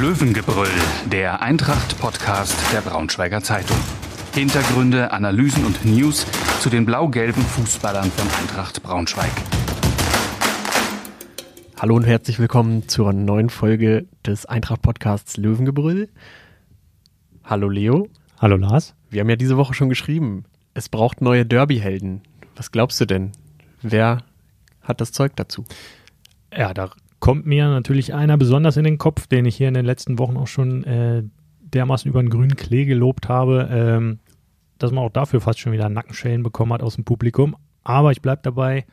Löwengebrüll, der Eintracht-Podcast der Braunschweiger Zeitung. Hintergründe, Analysen und News zu den blau-gelben Fußballern von Eintracht Braunschweig. Hallo und herzlich willkommen zur neuen Folge des Eintracht-Podcasts Löwengebrüll. Hallo Leo. Hallo Lars. Wir haben ja diese Woche schon geschrieben, es braucht neue Derby-Helden. Was glaubst du denn? Wer hat das Zeug dazu? Ja, da kommt mir natürlich einer besonders in den Kopf, den ich hier in den letzten Wochen auch schon äh, dermaßen über den grünen Klee gelobt habe, ähm, dass man auch dafür fast schon wieder Nackenschellen bekommen hat aus dem Publikum. Aber ich bleibe dabei,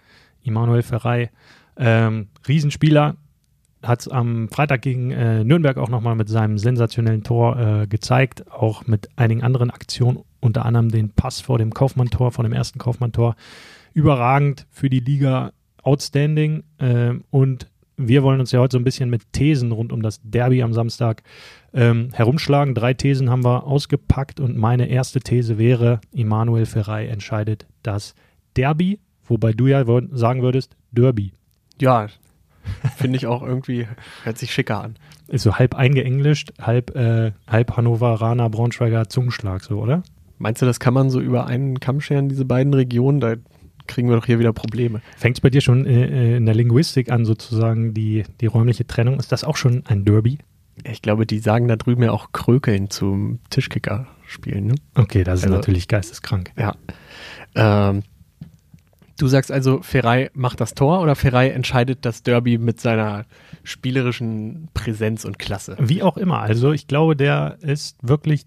Immanuel Ferrei, ähm, Riesenspieler, hat es am Freitag gegen äh, Nürnberg auch nochmal mit seinem sensationellen Tor äh, gezeigt, auch mit einigen anderen Aktionen, unter anderem den Pass vor dem Kaufmann-Tor, vor dem ersten Kaufmann-Tor. Überragend für die Liga, outstanding äh, und wir wollen uns ja heute so ein bisschen mit Thesen rund um das Derby am Samstag ähm, herumschlagen. Drei Thesen haben wir ausgepackt und meine erste These wäre, Immanuel Ferrei entscheidet das Derby, wobei du ja sagen würdest, Derby. Ja, finde ich auch irgendwie, hört sich schicker an. Ist so halb eingeenglischt, halb, äh, halb Hannoveraner, Braunschweiger Zungenschlag, so, oder? Meinst du, das kann man so über einen Kamm scheren, diese beiden Regionen? Da kriegen wir doch hier wieder Probleme. Fängt es bei dir schon äh, äh, in der Linguistik an, sozusagen die, die räumliche Trennung? Ist das auch schon ein Derby? Ich glaube, die sagen da drüben ja auch Krökeln zum Tischkicker spielen. Ne? Okay, das ist also, natürlich geisteskrank. Ja. Ähm, du sagst also, Ferrei macht das Tor oder Ferrei entscheidet das Derby mit seiner spielerischen Präsenz und Klasse? Wie auch immer. Also ich glaube, der ist wirklich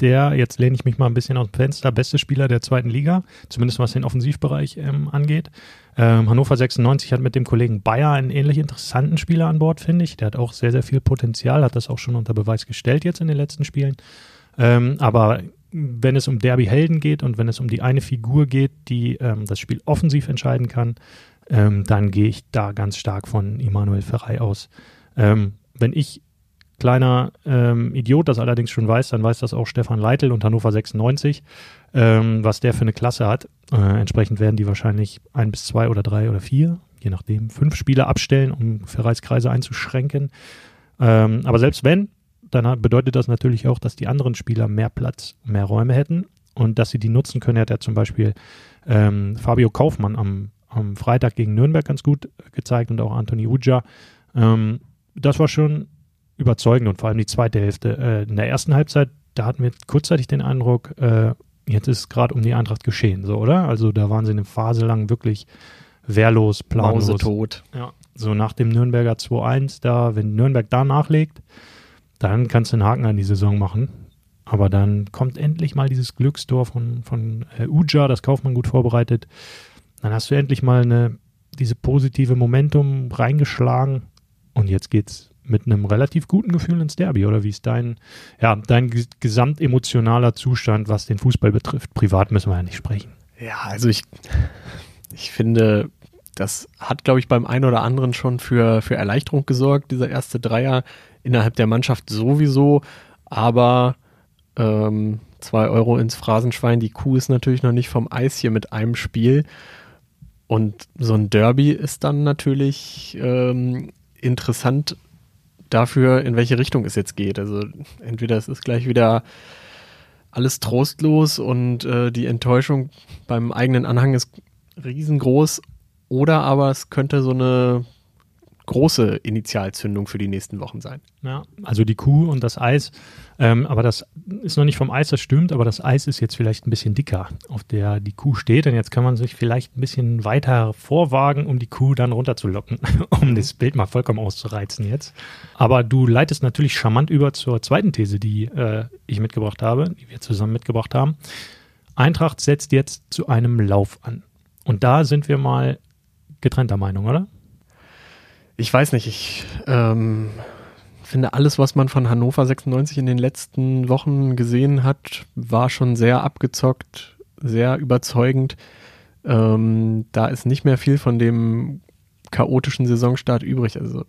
der, jetzt lehne ich mich mal ein bisschen aus dem Fenster, beste Spieler der zweiten Liga, zumindest was den Offensivbereich ähm, angeht. Ähm, Hannover 96 hat mit dem Kollegen Bayer einen ähnlich interessanten Spieler an Bord, finde ich. Der hat auch sehr, sehr viel Potenzial, hat das auch schon unter Beweis gestellt jetzt in den letzten Spielen. Ähm, aber wenn es um Derby-Helden geht und wenn es um die eine Figur geht, die ähm, das Spiel offensiv entscheiden kann, ähm, dann gehe ich da ganz stark von Immanuel Ferrei aus. Ähm, wenn ich kleiner ähm, Idiot das allerdings schon weiß, dann weiß das auch Stefan Leitl und Hannover 96, ähm, was der für eine Klasse hat. Äh, entsprechend werden die wahrscheinlich ein bis zwei oder drei oder vier, je nachdem, fünf Spieler abstellen, um Verreiskreise einzuschränken. Ähm, aber selbst wenn, dann bedeutet das natürlich auch, dass die anderen Spieler mehr Platz, mehr Räume hätten und dass sie die nutzen können. Er hat ja zum Beispiel ähm, Fabio Kaufmann am, am Freitag gegen Nürnberg ganz gut gezeigt und auch Anthony Uja. Ähm, das war schon überzeugend und vor allem die zweite Hälfte. Äh, in der ersten Halbzeit, da hatten wir kurzzeitig den Eindruck, äh, jetzt ist gerade um die Eintracht geschehen, so, oder? Also da waren sie eine Phase lang wirklich wehrlos, planlos. Mausetot. Ja, so nach dem Nürnberger 2-1, da, wenn Nürnberg da nachlegt, dann kannst du einen Haken an die Saison machen. Aber dann kommt endlich mal dieses Glückstor von, von äh, Uja, das Kaufmann gut vorbereitet. Dann hast du endlich mal eine, diese positive Momentum reingeschlagen und jetzt geht's mit einem relativ guten Gefühl ins Derby oder wie ist dein, ja, dein gesamtemotionaler Zustand, was den Fußball betrifft? Privat müssen wir ja nicht sprechen. Ja, also ich, ich finde, das hat, glaube ich, beim einen oder anderen schon für, für Erleichterung gesorgt, dieser erste Dreier innerhalb der Mannschaft sowieso, aber ähm, zwei Euro ins Phrasenschwein, die Kuh ist natürlich noch nicht vom Eis hier mit einem Spiel. Und so ein Derby ist dann natürlich ähm, interessant dafür, in welche Richtung es jetzt geht. Also entweder es ist gleich wieder alles trostlos und äh, die Enttäuschung beim eigenen Anhang ist riesengroß oder aber es könnte so eine große Initialzündung für die nächsten Wochen sein. Ja, also die Kuh und das Eis. Ähm, aber das ist noch nicht vom Eis, das stimmt, aber das Eis ist jetzt vielleicht ein bisschen dicker, auf der die Kuh steht. Und jetzt kann man sich vielleicht ein bisschen weiter vorwagen, um die Kuh dann runterzulocken, um das Bild mal vollkommen auszureizen jetzt. Aber du leitest natürlich charmant über zur zweiten These, die äh, ich mitgebracht habe, die wir zusammen mitgebracht haben. Eintracht setzt jetzt zu einem Lauf an. Und da sind wir mal getrennter Meinung, oder? Ich weiß nicht, ich ähm, finde alles, was man von Hannover 96 in den letzten Wochen gesehen hat, war schon sehr abgezockt, sehr überzeugend. Ähm, da ist nicht mehr viel von dem chaotischen Saisonstart übrig. Also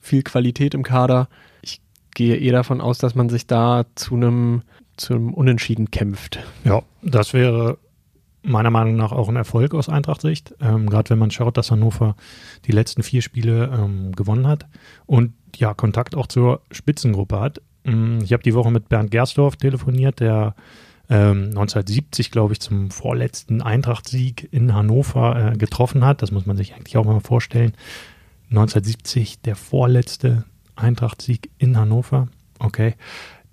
viel Qualität im Kader. Ich gehe eher davon aus, dass man sich da zu einem zu einem Unentschieden kämpft. Ja, das wäre meiner Meinung nach auch ein Erfolg aus Eintracht-Sicht. Ähm, Gerade wenn man schaut, dass Hannover die letzten vier Spiele ähm, gewonnen hat und ja, Kontakt auch zur Spitzengruppe hat. Ähm, ich habe die Woche mit Bernd Gersdorf telefoniert, der 1970, ähm, glaube ich, zum vorletzten Eintracht-Sieg in Hannover äh, getroffen hat. Das muss man sich eigentlich auch mal vorstellen. 1970 der vorletzte Eintracht-Sieg in Hannover. Okay.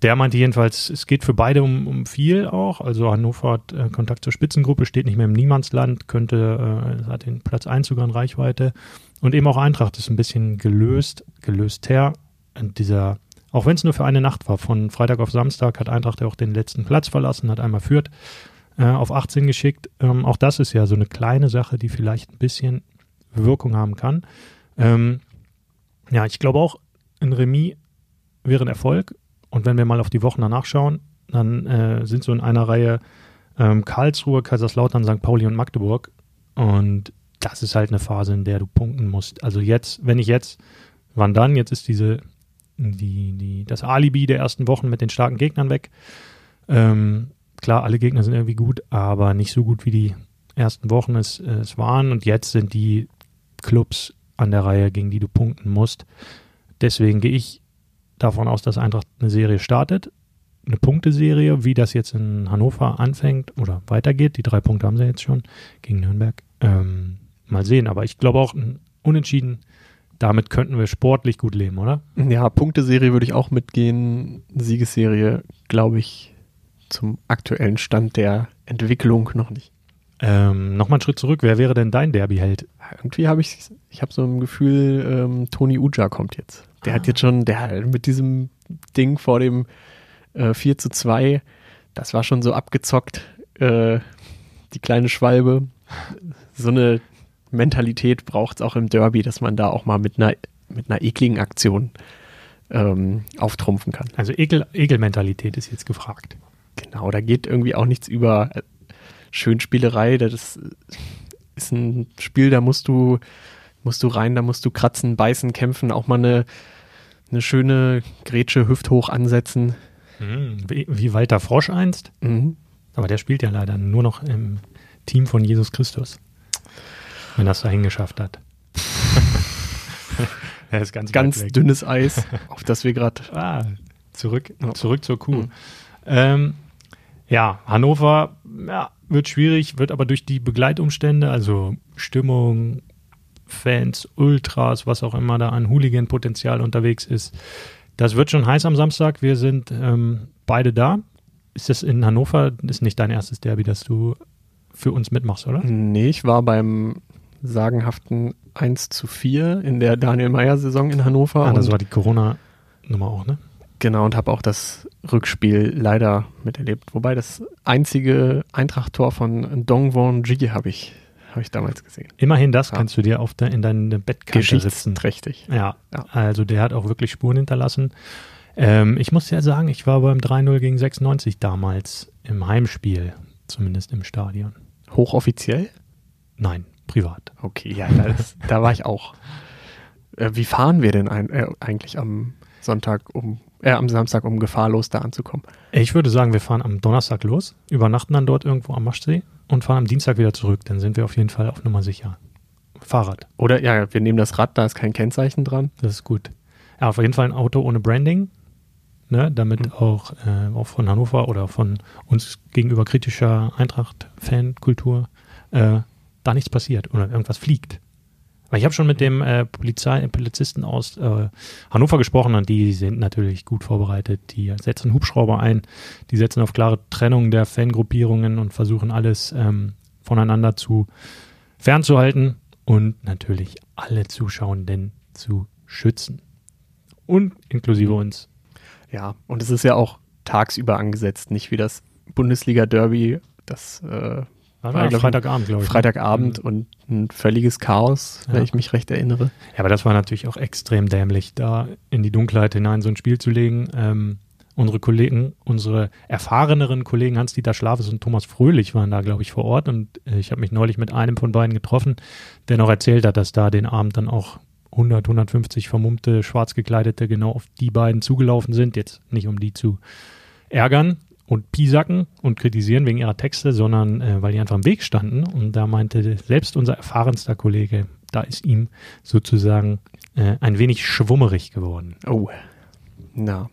Der meinte jedenfalls, es geht für beide um, um viel auch. Also Hannover hat äh, Kontakt zur Spitzengruppe, steht nicht mehr im Niemandsland, könnte, äh, hat den Platz 1 sogar in Reichweite. Und eben auch Eintracht ist ein bisschen gelöst, gelöst her. Und dieser, auch wenn es nur für eine Nacht war, von Freitag auf Samstag hat Eintracht ja auch den letzten Platz verlassen, hat einmal führt äh, auf 18 geschickt. Ähm, auch das ist ja so eine kleine Sache, die vielleicht ein bisschen Wirkung haben kann. Ähm, ja, ich glaube auch, ein Remis wäre ein Erfolg. Und wenn wir mal auf die Wochen danach schauen, dann äh, sind so in einer Reihe ähm, Karlsruhe, Kaiserslautern, St. Pauli und Magdeburg. Und das ist halt eine Phase, in der du punkten musst. Also jetzt, wenn ich jetzt, wann dann? Jetzt ist diese, die, die, das Alibi der ersten Wochen mit den starken Gegnern weg. Ähm, klar, alle Gegner sind irgendwie gut, aber nicht so gut wie die ersten Wochen es, es waren. Und jetzt sind die Clubs an der Reihe, gegen die du punkten musst. Deswegen gehe ich davon aus, dass Eintracht eine Serie startet. Eine Punkteserie, wie das jetzt in Hannover anfängt oder weitergeht. Die drei Punkte haben sie jetzt schon gegen Nürnberg. Ähm, mal sehen, aber ich glaube auch ein Unentschieden, damit könnten wir sportlich gut leben, oder? Ja, Punkteserie würde ich auch mitgehen. Siegesserie, glaube ich, zum aktuellen Stand der Entwicklung noch nicht. Ähm, Nochmal einen Schritt zurück, wer wäre denn dein Derby-Held? Irgendwie habe ich, ich habe so ein Gefühl, ähm, Toni Uja kommt jetzt. Der ah. hat jetzt schon, der mit diesem Ding vor dem äh, 4 zu 2, das war schon so abgezockt, äh, die kleine Schwalbe. So eine Mentalität braucht es auch im Derby, dass man da auch mal mit einer, mit einer ekligen Aktion ähm, auftrumpfen kann. Also Ekel, Ekelmentalität ist jetzt gefragt. Genau, da geht irgendwie auch nichts über Schönspielerei. Das ist ein Spiel, da musst du, musst du rein, da musst du kratzen, beißen, kämpfen, auch mal eine, eine schöne Grätsche hüfthoch ansetzen. Mhm, wie, wie, Walter Frosch einst. Mhm. Aber der spielt ja leider nur noch im Team von Jesus Christus. Wenn das dahin geschafft hat. er ist ganz, ganz dünnes Eis, auf das wir gerade. Ah, zurück, zurück zur Kuh. Mhm. Ähm, ja, Hannover ja, wird schwierig, wird aber durch die Begleitumstände, also Stimmung, Fans, Ultras, was auch immer da an Hooligan-Potenzial unterwegs ist, das wird schon heiß am Samstag. Wir sind ähm, beide da. Ist das in Hannover? Ist nicht dein erstes Derby, das du für uns mitmachst, oder? Nee, ich war beim sagenhaften 1 zu 4 in der Daniel Meyer-Saison in Hannover. Ah, das war die Corona-Nummer auch, ne? Genau, und habe auch das Rückspiel leider miterlebt. Wobei das einzige Eintracht-Tor von Dong Won Ji habe ich, hab ich damals gesehen. Immerhin das ja. kannst du dir auf de, in deine Bettkante sitzen. Trächtig. Ja, ja, also der hat auch wirklich Spuren hinterlassen. Ähm, ich muss ja sagen, ich war beim 3-0 gegen 96 damals im Heimspiel, zumindest im Stadion. Hochoffiziell? Nein, privat. Okay, ja, das, da war ich auch. Äh, wie fahren wir denn ein, äh, eigentlich am Sonntag um äh, am Samstag, um gefahrlos da anzukommen. Ich würde sagen, wir fahren am Donnerstag los, übernachten dann dort irgendwo am Maschsee und fahren am Dienstag wieder zurück. Dann sind wir auf jeden Fall auf Nummer sicher. Fahrrad. Oder ja, wir nehmen das Rad, da ist kein Kennzeichen dran. Das ist gut. Ja, auf jeden Fall ein Auto ohne Branding, ne, damit mhm. auch, äh, auch von Hannover oder von uns gegenüber kritischer Eintracht-Fankultur äh, da nichts passiert oder irgendwas fliegt. Weil ich habe schon mit dem äh, Polizei, Polizisten aus äh, Hannover gesprochen und die sind natürlich gut vorbereitet. Die setzen Hubschrauber ein, die setzen auf klare Trennung der Fangruppierungen und versuchen alles ähm, voneinander zu fernzuhalten und natürlich alle Zuschauenden zu schützen. Und inklusive uns. Ja, und es ist ja auch tagsüber angesetzt, nicht wie das Bundesliga-Derby, das äh, war war Freitagabend, glaube ich. Ne? Freitagabend mhm. und ein völliges Chaos, ja. wenn ich mich recht erinnere. Ja, aber das war natürlich auch extrem dämlich, da in die Dunkelheit hinein so ein Spiel zu legen. Ähm, unsere Kollegen, unsere erfahreneren Kollegen Hans-Dieter Schlafes und Thomas Fröhlich waren da, glaube ich, vor Ort. Und äh, ich habe mich neulich mit einem von beiden getroffen, der noch erzählt hat, dass da den Abend dann auch 100, 150 vermummte, schwarz gekleidete genau auf die beiden zugelaufen sind. Jetzt nicht, um die zu ärgern, und piesacken und kritisieren wegen ihrer Texte, sondern äh, weil die einfach im Weg standen. Und da meinte selbst unser erfahrenster Kollege, da ist ihm sozusagen äh, ein wenig schwummerig geworden. Oh. Na.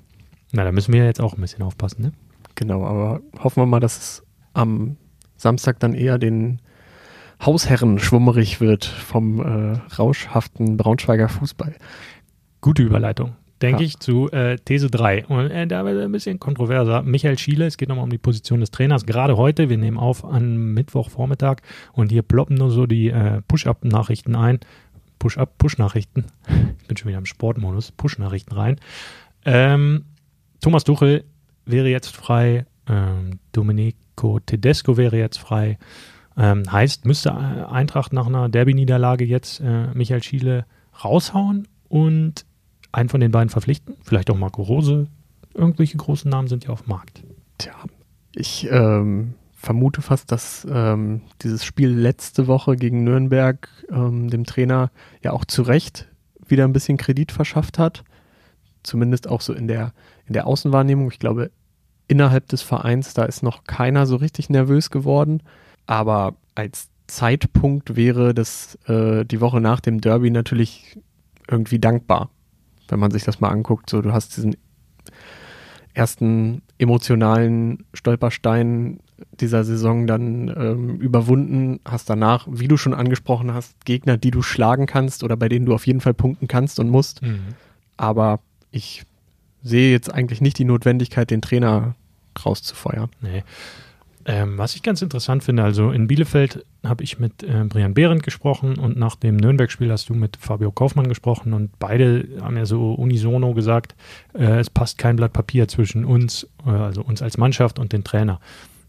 Na, da müssen wir jetzt auch ein bisschen aufpassen, ne? Genau, aber hoffen wir mal, dass es am Samstag dann eher den Hausherren schwummerig wird vom äh, rauschhaften Braunschweiger Fußball. Gute Überleitung denke ja. ich, zu äh, These 3. Und äh, da wird ein bisschen kontroverser. Michael Schiele, es geht nochmal um die Position des Trainers. Gerade heute, wir nehmen auf an Mittwochvormittag und hier ploppen nur so die äh, Push-Up-Nachrichten ein. Push-Up, Push-Nachrichten. Ich bin schon wieder im Sportmodus. Push-Nachrichten rein. Ähm, Thomas Duchel wäre jetzt frei. Ähm, Domenico Tedesco wäre jetzt frei. Ähm, heißt, müsste Eintracht nach einer Derby-Niederlage jetzt äh, Michael Schiele raushauen und einen von den beiden verpflichten. Vielleicht auch Marco Rose. Irgendwelche großen Namen sind ja auf dem Markt. Tja, ich ähm, vermute fast, dass ähm, dieses Spiel letzte Woche gegen Nürnberg ähm, dem Trainer ja auch zu Recht wieder ein bisschen Kredit verschafft hat. Zumindest auch so in der, in der Außenwahrnehmung. Ich glaube, innerhalb des Vereins, da ist noch keiner so richtig nervös geworden. Aber als Zeitpunkt wäre das äh, die Woche nach dem Derby natürlich irgendwie dankbar wenn man sich das mal anguckt. So, du hast diesen ersten emotionalen Stolperstein dieser Saison dann ähm, überwunden, hast danach, wie du schon angesprochen hast, Gegner, die du schlagen kannst oder bei denen du auf jeden Fall punkten kannst und musst. Mhm. Aber ich sehe jetzt eigentlich nicht die Notwendigkeit, den Trainer rauszufeuern. Nee. Ähm, was ich ganz interessant finde, also in Bielefeld habe ich mit äh, Brian Behrendt gesprochen und nach dem Nürnberg-Spiel hast du mit Fabio Kaufmann gesprochen und beide haben ja so unisono gesagt, äh, es passt kein Blatt Papier zwischen uns, äh, also uns als Mannschaft und den Trainer.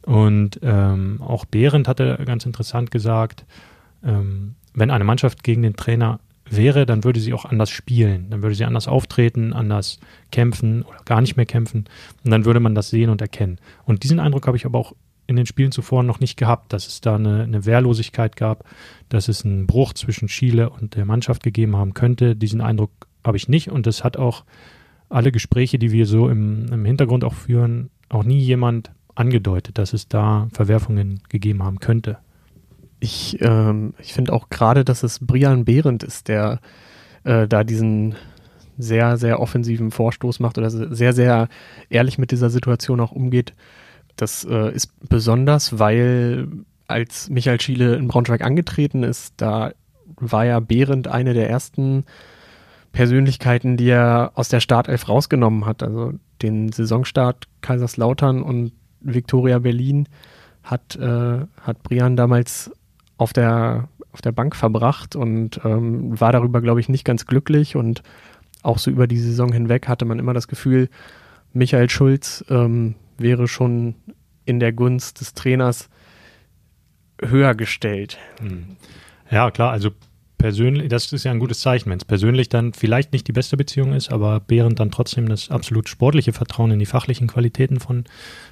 Und ähm, auch Behrendt hatte ganz interessant gesagt, ähm, wenn eine Mannschaft gegen den Trainer wäre, dann würde sie auch anders spielen. Dann würde sie anders auftreten, anders kämpfen oder gar nicht mehr kämpfen. Und dann würde man das sehen und erkennen. Und diesen Eindruck habe ich aber auch in den Spielen zuvor noch nicht gehabt, dass es da eine, eine Wehrlosigkeit gab, dass es einen Bruch zwischen Chile und der Mannschaft gegeben haben könnte. Diesen Eindruck habe ich nicht und das hat auch alle Gespräche, die wir so im, im Hintergrund auch führen, auch nie jemand angedeutet, dass es da Verwerfungen gegeben haben könnte. Ich, ähm, ich finde auch gerade, dass es Brian Behrendt ist, der äh, da diesen sehr, sehr offensiven Vorstoß macht oder sehr, sehr ehrlich mit dieser Situation auch umgeht. Das äh, ist besonders, weil als Michael Schiele in Braunschweig angetreten ist, da war ja Behrendt eine der ersten Persönlichkeiten, die er aus der Startelf rausgenommen hat. Also den Saisonstart Kaiserslautern und Viktoria Berlin hat, äh, hat Brian damals auf der, auf der Bank verbracht und ähm, war darüber, glaube ich, nicht ganz glücklich. Und auch so über die Saison hinweg hatte man immer das Gefühl, Michael Schulz ähm, wäre schon in der Gunst des Trainers höher gestellt. Hm. Ja, klar, also persönlich, das ist ja ein gutes Zeichen, wenn es persönlich dann vielleicht nicht die beste Beziehung ist, aber Behrend dann trotzdem das absolut sportliche Vertrauen in die fachlichen Qualitäten von,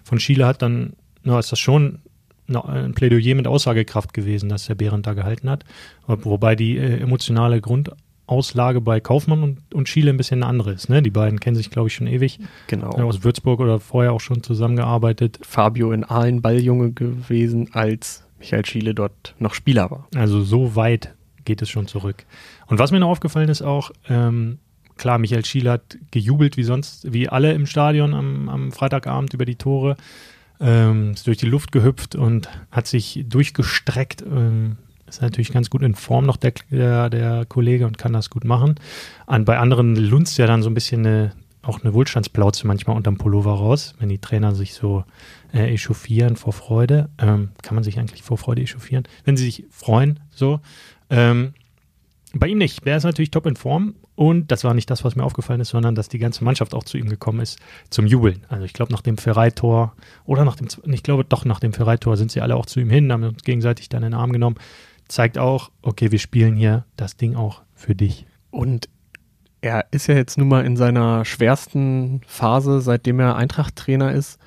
von Schiele hat, dann na, ist das schon ein Plädoyer mit Aussagekraft gewesen, dass der Behrend da gehalten hat. Wobei die äh, emotionale Grund, Auslage bei Kaufmann und, und Schiele ein bisschen eine andere ist. Ne? Die beiden kennen sich, glaube ich, schon ewig. Genau. Aus Würzburg oder vorher auch schon zusammengearbeitet. Fabio in Aalen Balljunge gewesen, als Michael Schiele dort noch Spieler war. Also so weit geht es schon zurück. Und was mir noch aufgefallen ist auch, ähm, klar, Michael Schiele hat gejubelt wie sonst, wie alle im Stadion am, am Freitagabend über die Tore. Ähm, ist durch die Luft gehüpft und hat sich durchgestreckt. Ähm, ist natürlich ganz gut in Form noch der, der, der Kollege und kann das gut machen. An, bei anderen lunzt ja dann so ein bisschen eine, auch eine Wohlstandsplauze manchmal unterm Pullover raus, wenn die Trainer sich so äh, echauffieren vor Freude. Ähm, kann man sich eigentlich vor Freude echauffieren? Wenn sie sich freuen, so. Ähm, bei ihm nicht. Der ist natürlich top in Form und das war nicht das, was mir aufgefallen ist, sondern dass die ganze Mannschaft auch zu ihm gekommen ist zum Jubeln. Also ich glaube nach dem Ferrei-Tor oder nach dem, ich glaube doch nach dem Ferrei-Tor sind sie alle auch zu ihm hin, haben uns gegenseitig dann in den Arm genommen zeigt auch, okay, wir spielen hier das Ding auch für dich. Und er ist ja jetzt nun mal in seiner schwersten Phase, seitdem er Eintracht-Trainer ist.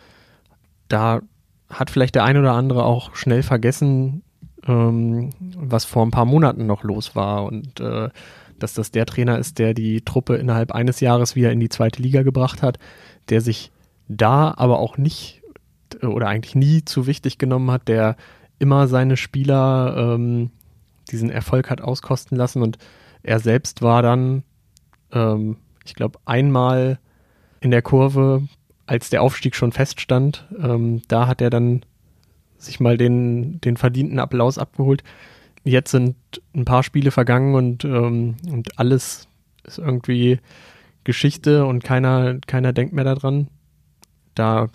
Da hat vielleicht der ein oder andere auch schnell vergessen, ähm, was vor ein paar Monaten noch los war und äh, dass das der Trainer ist, der die Truppe innerhalb eines Jahres wieder in die zweite Liga gebracht hat, der sich da aber auch nicht äh, oder eigentlich nie zu wichtig genommen hat, der immer seine Spieler ähm, diesen Erfolg hat auskosten lassen und er selbst war dann, ähm, ich glaube, einmal in der Kurve, als der Aufstieg schon feststand, ähm, da hat er dann sich mal den, den verdienten Applaus abgeholt. Jetzt sind ein paar Spiele vergangen und, ähm, und alles ist irgendwie Geschichte und keiner, keiner denkt mehr daran. Da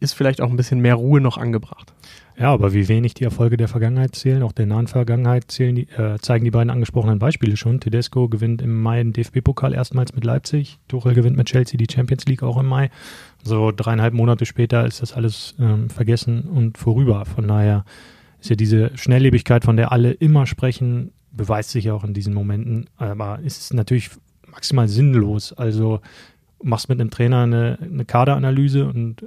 ist vielleicht auch ein bisschen mehr Ruhe noch angebracht. Ja, aber wie wenig die Erfolge der Vergangenheit zählen, auch der nahen Vergangenheit zählen, die, äh, zeigen die beiden angesprochenen Beispiele schon. Tedesco gewinnt im Mai den DFB-Pokal erstmals mit Leipzig. Tuchel gewinnt mit Chelsea die Champions League auch im Mai. So dreieinhalb Monate später ist das alles ähm, vergessen und vorüber. Von daher ist ja diese Schnelllebigkeit, von der alle immer sprechen, beweist sich auch in diesen Momenten. Aber es ist natürlich maximal sinnlos. Also machst mit einem Trainer eine, eine Kaderanalyse und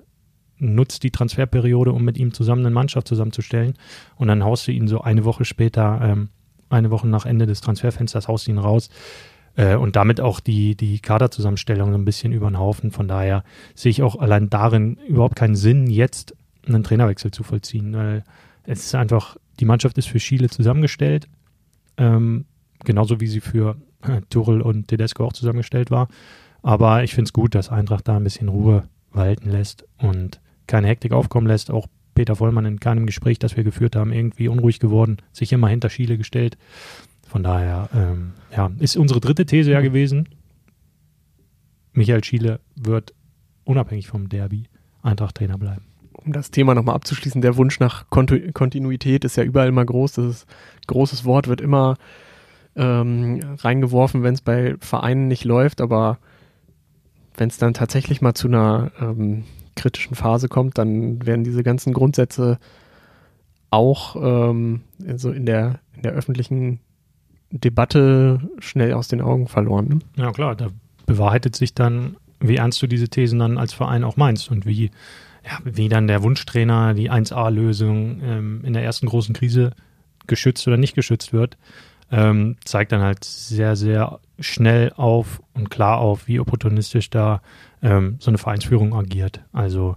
nutzt die Transferperiode, um mit ihm zusammen eine Mannschaft zusammenzustellen. Und dann haust du ihn so eine Woche später, ähm, eine Woche nach Ende des Transferfensters, haust du ihn raus. Äh, und damit auch die, die Kaderzusammenstellung so ein bisschen über den Haufen. Von daher sehe ich auch allein darin überhaupt keinen Sinn, jetzt einen Trainerwechsel zu vollziehen, weil es ist einfach, die Mannschaft ist für Chile zusammengestellt, ähm, genauso wie sie für äh, Tuchel und Tedesco auch zusammengestellt war. Aber ich finde es gut, dass Eintracht da ein bisschen Ruhe walten lässt und keine Hektik aufkommen lässt. Auch Peter Vollmann in keinem Gespräch, das wir geführt haben, irgendwie unruhig geworden, sich immer hinter Schiele gestellt. Von daher, ähm, ja, ist unsere dritte These ja gewesen. Michael Schiele wird unabhängig vom Derby Eintracht-Trainer bleiben. Um das Thema nochmal abzuschließen, der Wunsch nach Kontu Kontinuität ist ja überall immer groß. Das ist großes Wort, wird immer ähm, reingeworfen, wenn es bei Vereinen nicht läuft, aber wenn es dann tatsächlich mal zu einer ähm, kritischen Phase kommt, dann werden diese ganzen Grundsätze auch ähm, so in der, in der öffentlichen Debatte schnell aus den Augen verloren. Ne? Ja klar, da bewahrheitet sich dann, wie ernst du diese Thesen dann als Verein auch meinst und wie, ja, wie dann der Wunschtrainer die 1A-Lösung ähm, in der ersten großen Krise geschützt oder nicht geschützt wird, ähm, zeigt dann halt sehr, sehr schnell auf und klar auf, wie opportunistisch da ähm, so eine Vereinsführung agiert. Also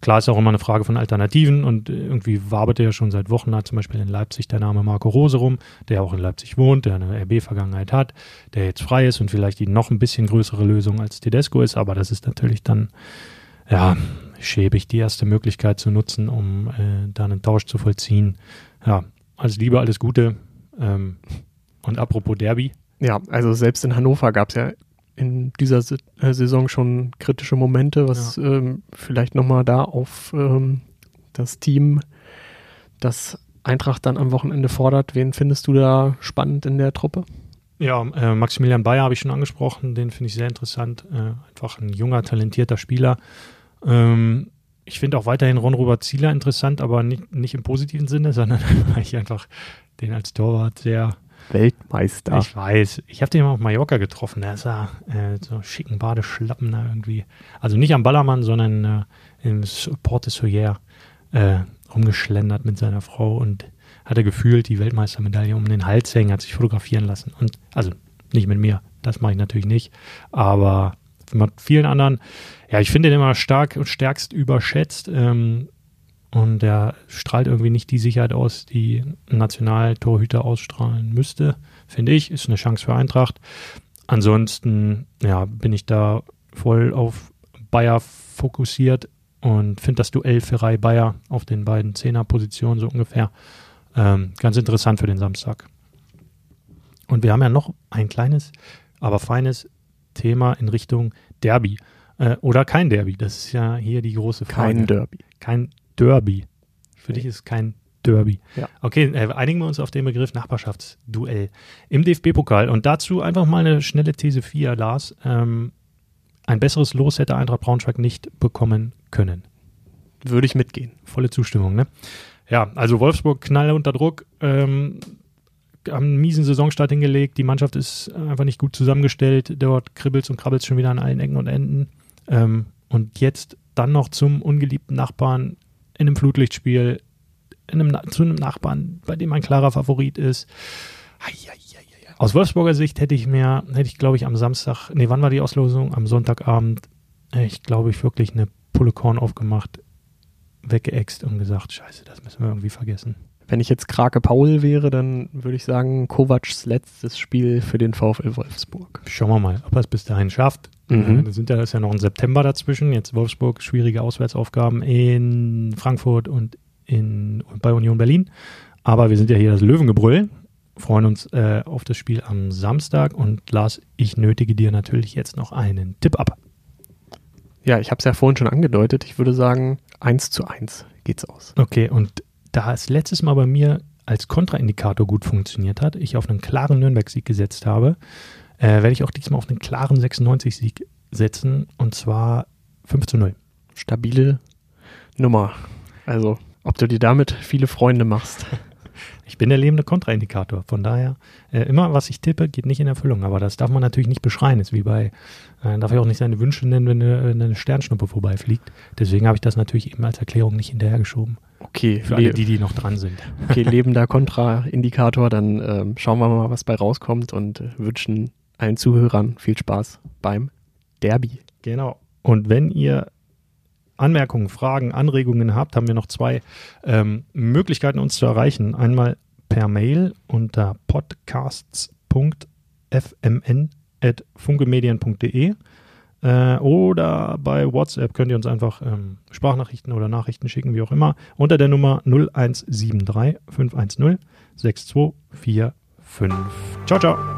klar ist auch immer eine Frage von Alternativen und irgendwie wabert ja schon seit Wochen, hat zum Beispiel in Leipzig der Name Marco Rose rum, der auch in Leipzig wohnt, der eine RB-Vergangenheit hat, der jetzt frei ist und vielleicht die noch ein bisschen größere Lösung als Tedesco ist, aber das ist natürlich dann, ja, schäbig, die erste Möglichkeit zu nutzen, um äh, da einen Tausch zu vollziehen. Ja, alles Liebe, alles Gute. Ähm, und apropos Derby, ja, also selbst in Hannover gab es ja in dieser äh, Saison schon kritische Momente, was ja. ähm, vielleicht nochmal da auf ähm, das Team, das Eintracht dann am Wochenende fordert. Wen findest du da spannend in der Truppe? Ja, äh, Maximilian Bayer habe ich schon angesprochen, den finde ich sehr interessant. Äh, einfach ein junger, talentierter Spieler. Ähm, ich finde auch weiterhin Ron Robert Zieler interessant, aber nicht, nicht im positiven Sinne, sondern weil ich einfach den als Torwart sehr Weltmeister. Ich weiß. Ich habe den mal auf Mallorca getroffen. Der ja äh, so schicken Badeschlappen da irgendwie. Also nicht am Ballermann, sondern äh, im Porte Soyer äh, rumgeschlendert mit seiner Frau und hatte gefühlt die Weltmeistermedaille um den Hals hängen, hat sich fotografieren lassen. Und also nicht mit mir, das mache ich natürlich nicht, aber mit vielen anderen. Ja, ich finde den immer stark und stärkst überschätzt. Ähm, und der strahlt irgendwie nicht die Sicherheit aus, die ein Nationaltorhüter ausstrahlen müsste, finde ich. Ist eine Chance für Eintracht. Ansonsten, ja, bin ich da voll auf Bayer fokussiert und finde das Duell Ferrei Bayer auf den beiden Zehnerpositionen so ungefähr ähm, ganz interessant für den Samstag. Und wir haben ja noch ein kleines, aber feines Thema in Richtung Derby. Äh, oder kein Derby. Das ist ja hier die große Frage. Kein Derby. Kein Derby. Für dich ist es kein Derby. Ja. Okay, äh, einigen wir uns auf den Begriff Nachbarschaftsduell im DFB-Pokal. Und dazu einfach mal eine schnelle These 4, Lars. Ähm, ein besseres Los hätte Eintracht Braunschweig nicht bekommen können. Würde ich mitgehen. Volle Zustimmung, ne? Ja, also Wolfsburg knall unter Druck, ähm, haben einen miesen Saisonstart hingelegt. Die Mannschaft ist einfach nicht gut zusammengestellt. Dort kribbelt und krabbelt schon wieder an allen Ecken und Enden. Ähm, und jetzt dann noch zum ungeliebten Nachbarn in einem Flutlichtspiel in einem, zu einem Nachbarn, bei dem ein klarer Favorit ist. Aus Wolfsburger Sicht hätte ich mir, hätte ich glaube ich am Samstag, nee, wann war die Auslosung? Am Sonntagabend, ich glaube ich wirklich eine Pulle Korn aufgemacht. weggeext und gesagt, scheiße, das müssen wir irgendwie vergessen. Wenn ich jetzt Krake Paul wäre, dann würde ich sagen, Kovacs letztes Spiel für den VfL Wolfsburg. Schauen wir mal, ob er es bis dahin schafft. Mhm. Äh, Da sind ja, ist ja noch ein September dazwischen. Jetzt Wolfsburg, schwierige Auswärtsaufgaben in Frankfurt und in, und bei Union Berlin. Aber wir sind ja hier das Löwengebrüll. Freuen uns äh, auf das Spiel am Samstag. Und Lars, ich nötige dir natürlich jetzt noch einen Tipp ab. Ja, ich habe es ja vorhin schon angedeutet. Ich würde sagen, 1 zu 1 geht's aus. Okay, und da es letztes Mal bei mir als Kontraindikator gut funktioniert hat, ich auf einen klaren Nürnberg-Sieg gesetzt habe, äh, werde ich auch diesmal auf einen klaren 96-Sieg setzen. Und zwar 5 zu 0. Stabile Nummer. Also, ob du dir damit viele Freunde machst. Ich bin der lebende Kontraindikator. Von daher, äh, immer was ich tippe, geht nicht in Erfüllung. Aber das darf man natürlich nicht beschreien. Ist wie bei, äh, darf ich auch nicht seine Wünsche nennen, wenn eine, wenn eine Sternschnuppe vorbeifliegt. Deswegen habe ich das natürlich eben als Erklärung nicht hinterhergeschoben. Okay, Für alle le die, die noch dran sind. okay lebender Kontraindikator. Dann ähm, schauen wir mal, was bei rauskommt und äh, wünschen allen Zuhörern viel Spaß beim Derby. Genau. Und wenn ihr Anmerkungen, Fragen, Anregungen habt, haben wir noch zwei ähm, Möglichkeiten, uns zu erreichen. Einmal per Mail unter podcasts.fmn.funkemedien.de äh, oder bei WhatsApp könnt ihr uns einfach ähm, Sprachnachrichten oder Nachrichten schicken, wie auch immer, unter der Nummer 0173 510 6245. Ciao, ciao.